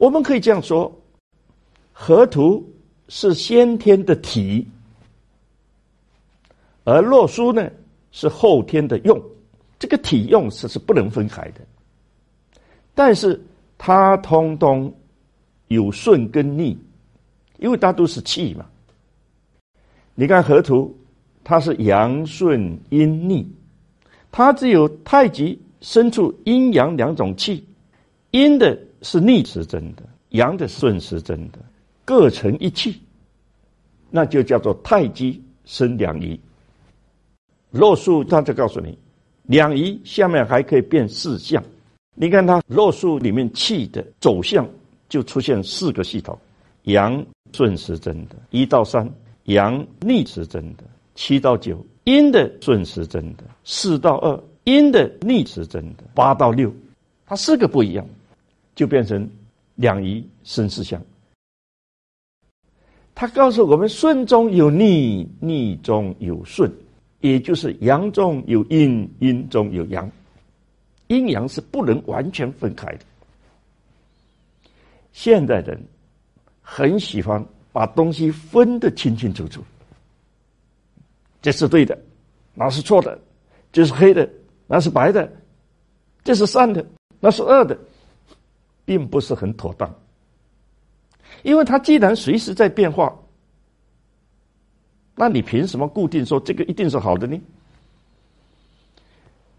我们可以这样说：河图是先天的体，而洛书呢是后天的用。这个体用是是不能分开的，但是它通通有顺跟逆，因为它都是气嘛。你看河图，它是阳顺阴逆，它只有太极生出阴阳两种气，阴的是逆时针的，阳的顺时针的，各成一气，那就叫做太极生两仪。洛书他就告诉你。两仪下面还可以变四象，你看它洛书里面气的走向就出现四个系统：阳顺时针的，一到三；阳逆时针的，七到九；阴的顺时针的，四到二；阴的逆时针的，八到六。它四个不一样，就变成两仪生四象。他告诉我们：顺中有逆，逆中有顺。也就是阳中有阴，阴中有阳，阴阳是不能完全分开的。现代人很喜欢把东西分得清清楚楚，这是对的，那是错的；这是黑的，那是白的；这是善的，那是恶的，并不是很妥当。因为它既然随时在变化。那你凭什么固定说这个一定是好的呢？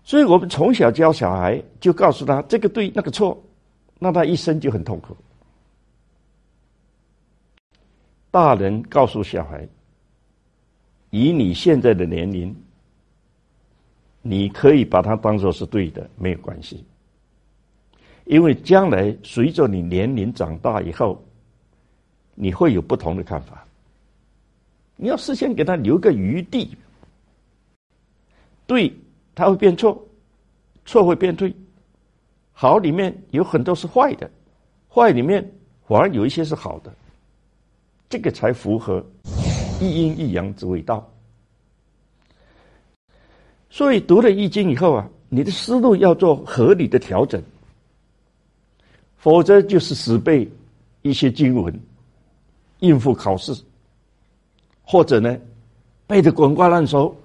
所以我们从小教小孩，就告诉他这个对那个错，那他一生就很痛苦。大人告诉小孩，以你现在的年龄，你可以把它当做是对的，没有关系，因为将来随着你年龄长大以后，你会有不同的看法。你要事先给他留个余地，对他会变错，错会变对，好里面有很多是坏的，坏里面反而有一些是好的，这个才符合一阴一阳之谓道。所以读了易经以后啊，你的思路要做合理的调整，否则就是死背一些经文，应付考试。或者呢，背的滚瓜烂熟，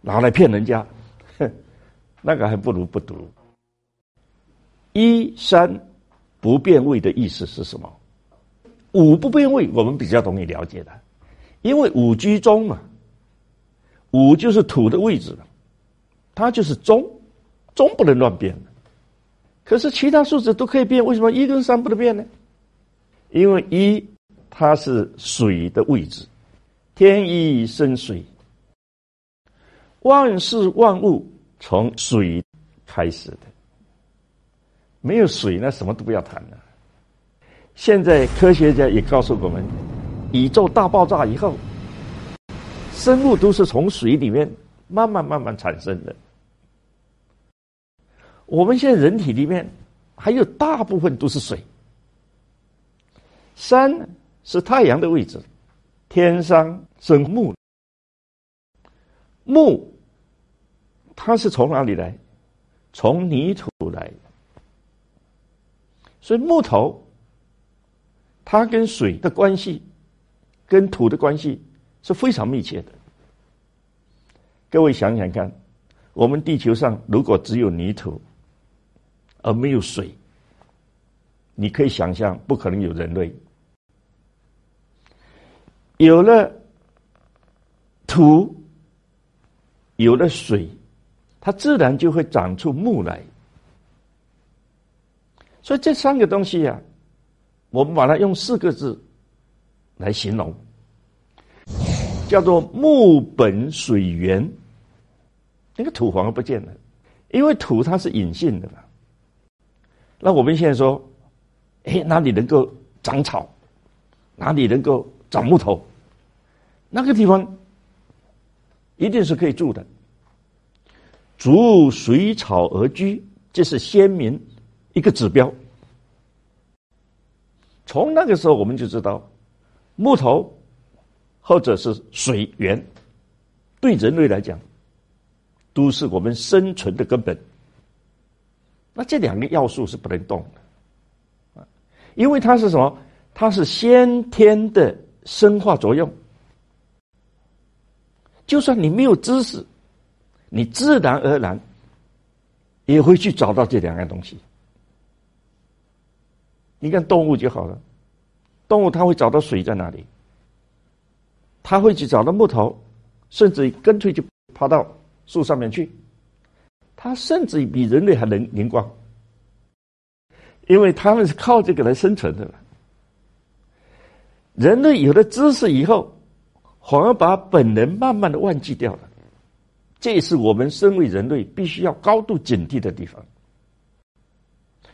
拿来骗人家，哼 那个还不如不读。一三不变位的意思是什么？五不变位，我们比较容易了解的，因为五居中嘛，五就是土的位置，它就是中，中不能乱变。可是其他数字都可以变，为什么一跟三不能变呢？因为一它是水的位置。天一生水，万事万物从水开始的。没有水，那什么都不要谈了。现在科学家也告诉我们，宇宙大爆炸以后，生物都是从水里面慢慢慢慢产生的。我们现在人体里面还有大部分都是水。山是太阳的位置。天上生木，木它是从哪里来？从泥土来。所以木头，它跟水的关系，跟土的关系是非常密切的。各位想想看，我们地球上如果只有泥土，而没有水，你可以想象，不可能有人类。有了土，有了水，它自然就会长出木来。所以这三个东西呀，我们把它用四个字来形容，叫做木本水源。那个土反而不见了，因为土它是隐性的嘛。那我们现在说，哎，哪里能够长草？哪里能够？长木头，那个地方一定是可以住的。逐水草而居，这是先民一个指标。从那个时候，我们就知道木头或者是水源，对人类来讲都是我们生存的根本。那这两个要素是不能动的啊，因为它是什么？它是先天的生化作用。就算你没有知识，你自然而然也会去找到这两样东西。你看动物就好了，动物它会找到水在哪里，它会去找到木头，甚至干脆就爬到树上面去。它甚至比人类还能灵光，因为他们是靠这个来生存的。人类有了知识以后。反而把本能慢慢的忘记掉了，这也是我们身为人类必须要高度警惕的地方。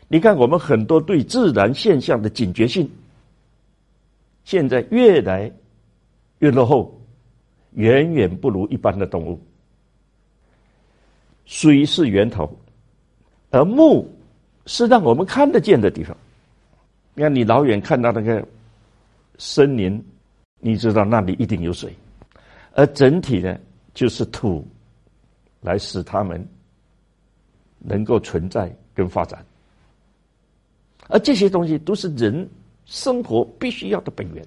你看，我们很多对自然现象的警觉性，现在越来越落后，远远不如一般的动物。水是源头，而木是让我们看得见的地方。你看，你老远看到那个森林。你知道那里一定有水，而整体呢，就是土，来使它们能够存在跟发展，而这些东西都是人生活必须要的本源。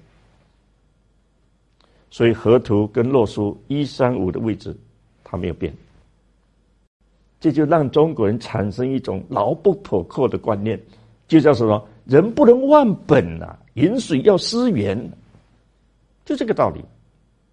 所以河图跟洛书一三五的位置，它没有变，这就让中国人产生一种牢不可破的观念，就叫什么？人不能忘本啊，饮水要思源。就这个道理。